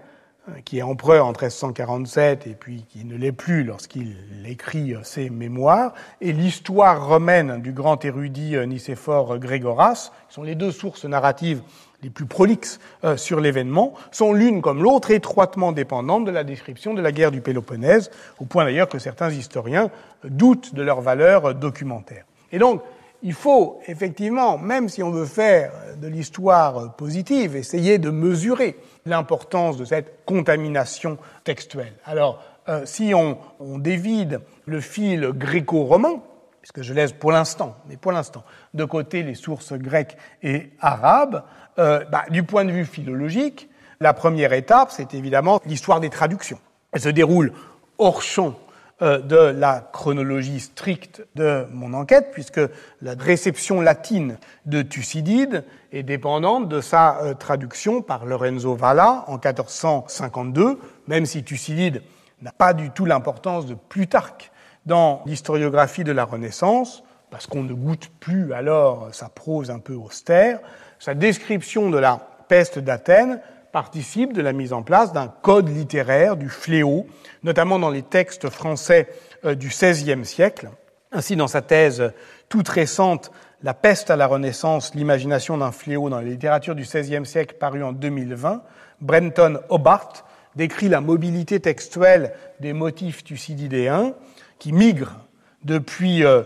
qui est empereur en 1347 et puis qui ne l'est plus lorsqu'il écrit ses mémoires, et l'histoire romaine du grand érudit Nicéphore Grégoras, qui sont les deux sources narratives les plus prolixes sur l'événement, sont l'une comme l'autre étroitement dépendantes de la description de la guerre du Péloponnèse, au point d'ailleurs que certains historiens doutent de leur valeur documentaire. Et donc, il faut effectivement, même si on veut faire de l'histoire positive, essayer de mesurer l'importance de cette contamination textuelle. Alors, euh, si on, dévide le fil gréco-romain, puisque je laisse pour l'instant, mais pour l'instant, de côté les sources grecques et arabes, euh, bah, du point de vue philologique, la première étape, c'est évidemment l'histoire des traductions. Elle se déroule hors champ de la chronologie stricte de mon enquête, puisque la réception latine de Thucydide est dépendante de sa euh, traduction par Lorenzo Valla en 1452, même si Thucydide n'a pas du tout l'importance de Plutarque dans l'historiographie de la Renaissance, parce qu'on ne goûte plus alors sa prose un peu austère, sa description de la peste d'Athènes participe de la mise en place d'un code littéraire du fléau, notamment dans les textes français euh, du XVIe siècle. Ainsi, dans sa thèse toute récente, La peste à la Renaissance, l'imagination d'un fléau dans la littérature du XVIe siècle, paru en 2020, Brenton Hobart décrit la mobilité textuelle des motifs thucydidéens qui migrent depuis euh,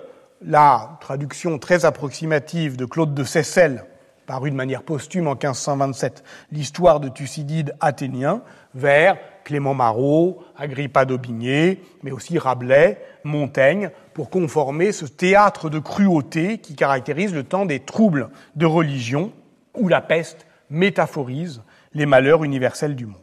la traduction très approximative de Claude de Seyssel paru de manière posthume en 1527, l'histoire de Thucydide athénien, vers Clément Marot, Agrippa d'Aubigné, mais aussi Rabelais, Montaigne, pour conformer ce théâtre de cruauté qui caractérise le temps des troubles de religion, où la peste métaphorise les malheurs universels du monde.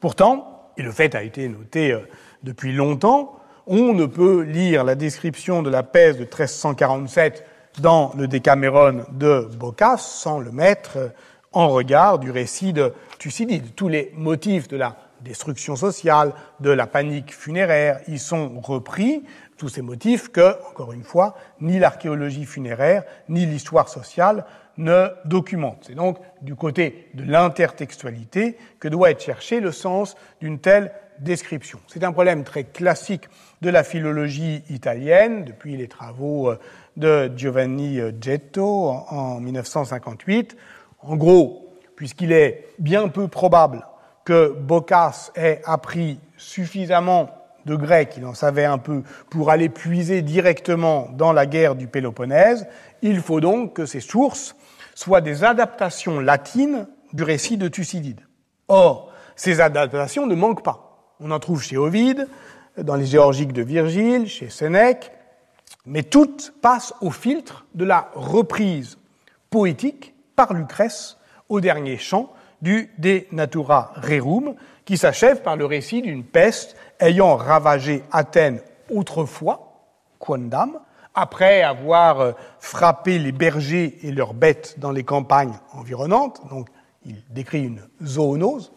Pourtant, et le fait a été noté euh, depuis longtemps, on ne peut lire la description de la peste de 1347 dans le Décaméron de Boccace sans le mettre en regard du récit de Thucydide. Tous les motifs de la destruction sociale, de la panique funéraire y sont repris, tous ces motifs que, encore une fois, ni l'archéologie funéraire, ni l'histoire sociale ne documentent. C'est donc du côté de l'intertextualité que doit être cherché le sens d'une telle description. C'est un problème très classique de la philologie italienne, depuis les travaux euh, de Giovanni Getto en 1958. En gros, puisqu'il est bien peu probable que Boccace ait appris suffisamment de grec, il en savait un peu, pour aller puiser directement dans la guerre du Péloponnèse, il faut donc que ces sources soient des adaptations latines du récit de Thucydide. Or, ces adaptations ne manquent pas. On en trouve chez Ovide, dans les géorgiques de Virgile, chez Sénèque, mais toutes passent au filtre de la reprise poétique par Lucrèce au dernier chant du De Natura Rerum, qui s'achève par le récit d'une peste ayant ravagé Athènes autrefois, quondam, après avoir euh, frappé les bergers et leurs bêtes dans les campagnes environnantes. Donc, il décrit une zoonose,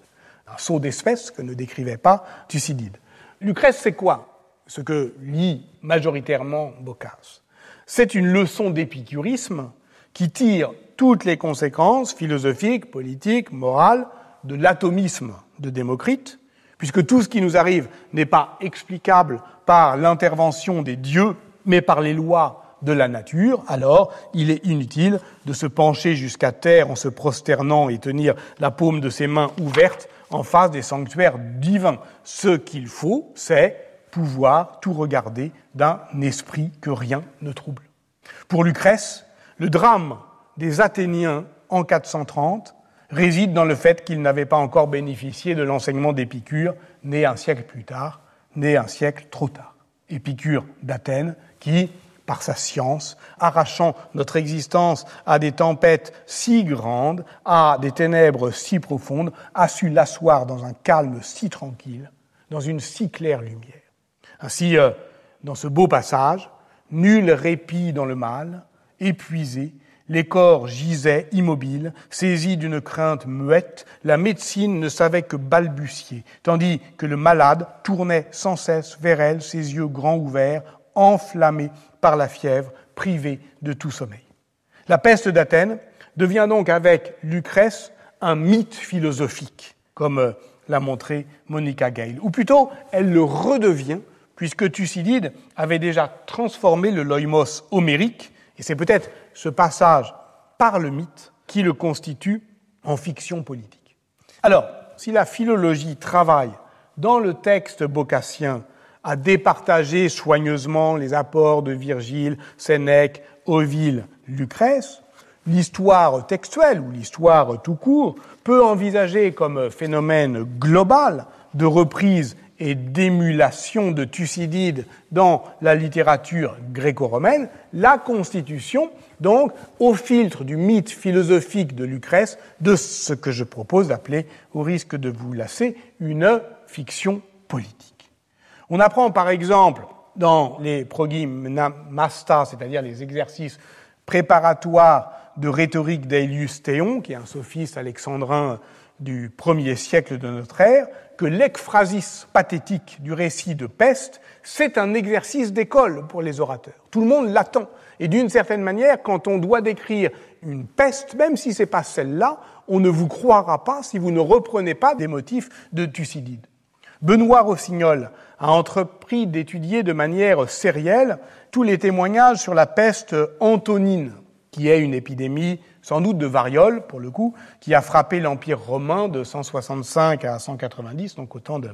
un saut d'espèces que ne décrivait pas Thucydide. Lucrèce, c'est quoi ce que lit majoritairement Boccace? C'est une leçon d'épicurisme qui tire toutes les conséquences philosophiques, politiques, morales de l'atomisme de Démocrite, puisque tout ce qui nous arrive n'est pas explicable par l'intervention des dieux, mais par les lois de la nature, alors il est inutile de se pencher jusqu'à terre en se prosternant et tenir la paume de ses mains ouvertes en face des sanctuaires divins. Ce qu'il faut, c'est pouvoir tout regarder d'un esprit que rien ne trouble. Pour Lucrèce, le drame des Athéniens en 430 réside dans le fait qu'ils n'avaient pas encore bénéficié de l'enseignement d'Épicure, né un siècle plus tard, né un siècle trop tard. Épicure d'Athènes, qui, par sa science, arrachant notre existence à des tempêtes si grandes, à des ténèbres si profondes, a su l'asseoir dans un calme si tranquille, dans une si claire lumière. Ainsi, euh, dans ce beau passage, nul répit dans le mal, épuisé, Les corps gisaient immobiles, saisis d'une crainte muette, la médecine ne savait que balbutier, tandis que le malade tournait sans cesse vers elle, ses yeux grands ouverts, enflammés par la fièvre, privé de tout sommeil. La peste d'Athènes devient donc avec Lucrèce un mythe philosophique, comme euh, l'a montré Monica Gale. Ou plutôt, elle le redevient, puisque Thucydide avait déjà transformé le loïmos homérique, et c'est peut-être ce passage par le mythe qui le constitue en fiction politique. Alors, si la philologie travaille dans le texte bocassien à départager soigneusement les apports de Virgile, Sénèque, Ovile, Lucrèce, l'histoire textuelle ou l'histoire tout court peut envisager comme phénomène global de reprise et d'émulation de Thucydide dans la littérature gréco-romaine, la constitution, donc, au filtre du mythe philosophique de Lucrèce, de ce que je propose d'appeler, au risque de vous lasser, une fiction politique. On apprend par exemple dans les progymnasta, c'est-à-dire les exercices préparatoires de rhétorique d'Aelius Théon, qui est un sophiste alexandrin du premier siècle de notre ère, que l'ekphrasis pathétique du récit de peste, c'est un exercice d'école pour les orateurs. Tout le monde l'attend. Et d'une certaine manière, quand on doit décrire une peste, même si ce n'est pas celle-là, on ne vous croira pas si vous ne reprenez pas des motifs de Thucydide. Benoît Rossignol a entrepris d'étudier de manière sérielle tous les témoignages sur la peste antonine, qui est une épidémie sans doute de variole, pour le coup, qui a frappé l'Empire romain de 165 à 190, donc au temps de,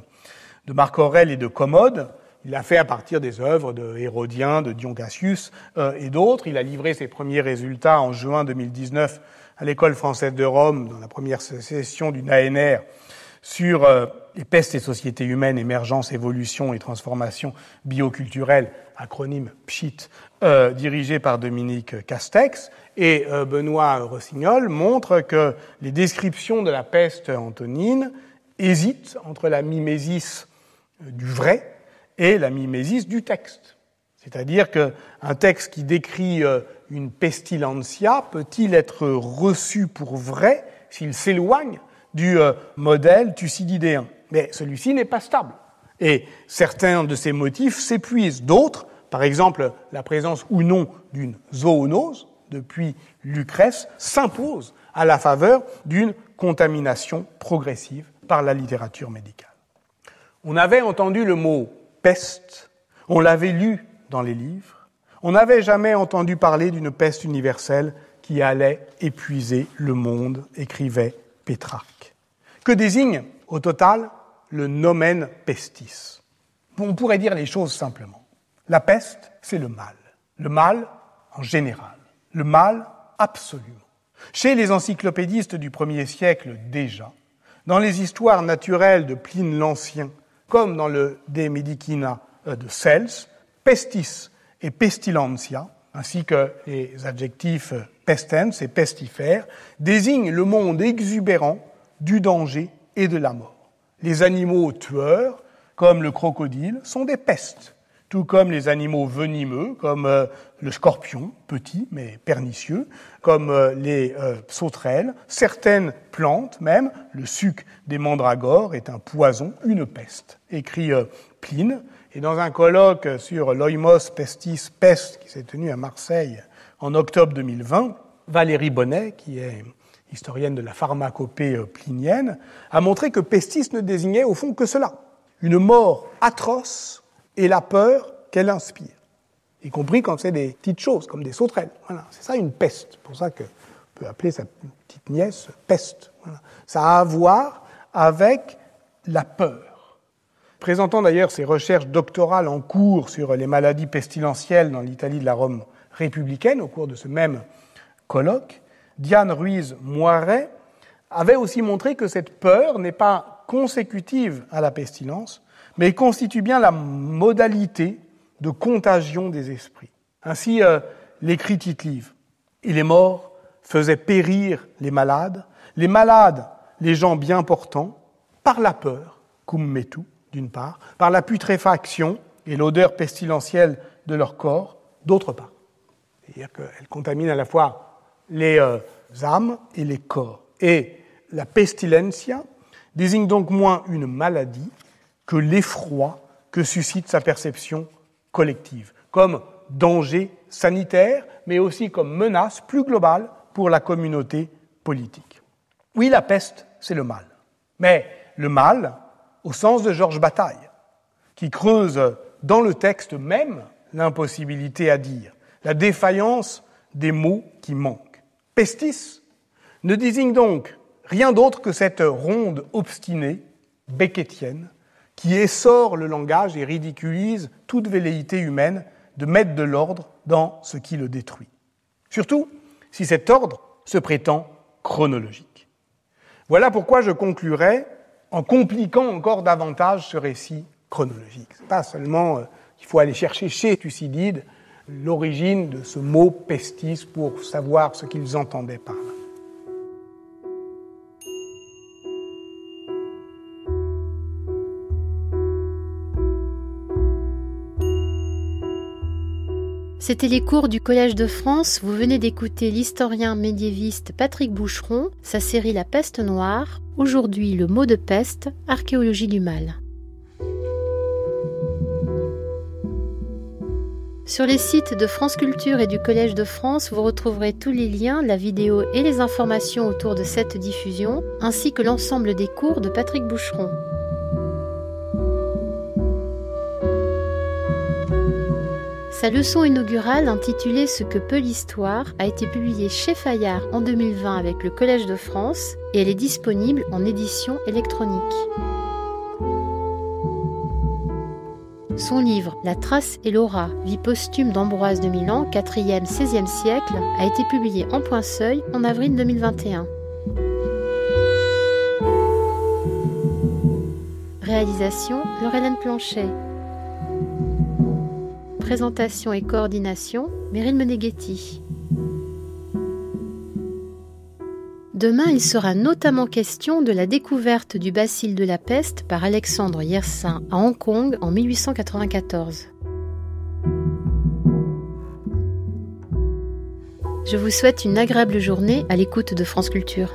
Marc Aurèle et de Commode. Il l'a fait à partir des œuvres de Hérodien, de Dion Cassius euh, et d'autres. Il a livré ses premiers résultats en juin 2019 à l'École française de Rome, dans la première session d'une ANR sur euh, les pestes et sociétés humaines, émergence, évolution et transformation bioculturelle, acronyme PSHIT, euh, dirigé par Dominique Castex. Et euh, Benoît Rossignol montre que les descriptions de la peste antonine hésitent entre la mimésis du vrai et la mimésis du texte. C'est-à-dire qu'un texte qui décrit une pestilentia peut-il être reçu pour vrai s'il s'éloigne du euh, modèle thucydidéen. Mais celui-ci n'est pas stable. Et certains de ces motifs s'épuisent. D'autres, par exemple la présence ou non d'une zoonose, depuis Lucrèce, s'imposent à la faveur d'une contamination progressive par la littérature médicale. On avait entendu le mot peste, on l'avait lu dans les livres, on n'avait jamais entendu parler d'une peste universelle qui allait épuiser le monde, écrivait Pétrarque. Que désigne au total le nomen pestis? On pourrait dire les choses simplement. La peste, c'est le mal. Le mal en général. Le mal absolument. Chez les encyclopédistes du premier siècle déjà, dans les histoires naturelles de Pline l'Ancien, comme dans le De Medicina de Cels, pestis et pestilentia, ainsi que les adjectifs pestens et pestifères, désignent le monde exubérant du danger et de la mort. Les animaux tueurs, comme le crocodile, sont des pestes, tout comme les animaux venimeux, comme euh, le scorpion, petit mais pernicieux, comme euh, les euh, sauterelles, certaines plantes même, le suc des mandragores est un poison, une peste, écrit Pline. Et dans un colloque sur l'oimos pestis peste qui s'est tenu à Marseille en octobre 2020, Valérie Bonnet, qui est historienne de la pharmacopée euh, plinienne, a montré que pestis ne désignait au fond que cela, une mort atroce et la peur qu'elle inspire, y compris quand c'est des petites choses, comme des sauterelles. C'est ça une peste, c'est pour ça qu'on peut appeler sa petite nièce peste. Ça a à voir avec la peur. Présentant d'ailleurs ses recherches doctorales en cours sur les maladies pestilentielles dans l'Italie de la Rome républicaine au cours de ce même colloque, Diane Ruiz Moiret avait aussi montré que cette peur n'est pas consécutive à la pestilence, mais constitue bien la modalité de contagion des esprits. Ainsi, euh, l'écrit Tite-Live. Et les morts faisaient périr les malades, les malades, les gens bien portants, par la peur, cum metu, d'une part, par la putréfaction et l'odeur pestilentielle de leur corps, d'autre part. C'est-à-dire qu'elle contamine à la fois les euh, âmes et les corps. Et la pestilencia désigne donc moins une maladie que l'effroi que suscite sa perception collective, comme danger sanitaire, mais aussi comme menace plus globale pour la communauté politique. Oui, la peste, c'est le mal. Mais le mal, au sens de Georges Bataille, qui creuse dans le texte même l'impossibilité à dire, la défaillance des mots qui manquent. Pestis ne désigne donc rien d'autre que cette ronde obstinée, becquetienne, qui essore le langage et ridiculise toute velléité humaine de mettre de l'ordre dans ce qui le détruit. Surtout si cet ordre se prétend chronologique. Voilà pourquoi je conclurai en compliquant encore davantage ce récit chronologique. Pas seulement qu'il euh, faut aller chercher chez Thucydide l'origine de ce mot pestis pour savoir ce qu'ils entendaient par là. C'était les cours du Collège de France. Vous venez d'écouter l'historien médiéviste Patrick Boucheron, sa série La peste noire. Aujourd'hui, le mot de peste, archéologie du mal. Sur les sites de France Culture et du Collège de France, vous retrouverez tous les liens, la vidéo et les informations autour de cette diffusion, ainsi que l'ensemble des cours de Patrick Boucheron. Sa leçon inaugurale intitulée Ce que peut l'histoire a été publiée chez Fayard en 2020 avec le Collège de France et elle est disponible en édition électronique. Son livre La trace et l'aura, vie posthume d'Ambroise de Milan, 4e, 16e siècle, a été publié en point seuil en avril 2021. Réalisation Laurelène Planchet. Présentation et coordination, Meryl Meneghetti. Demain, il sera notamment question de la découverte du bacille de la peste par Alexandre Yersin à Hong Kong en 1894. Je vous souhaite une agréable journée à l'écoute de France Culture.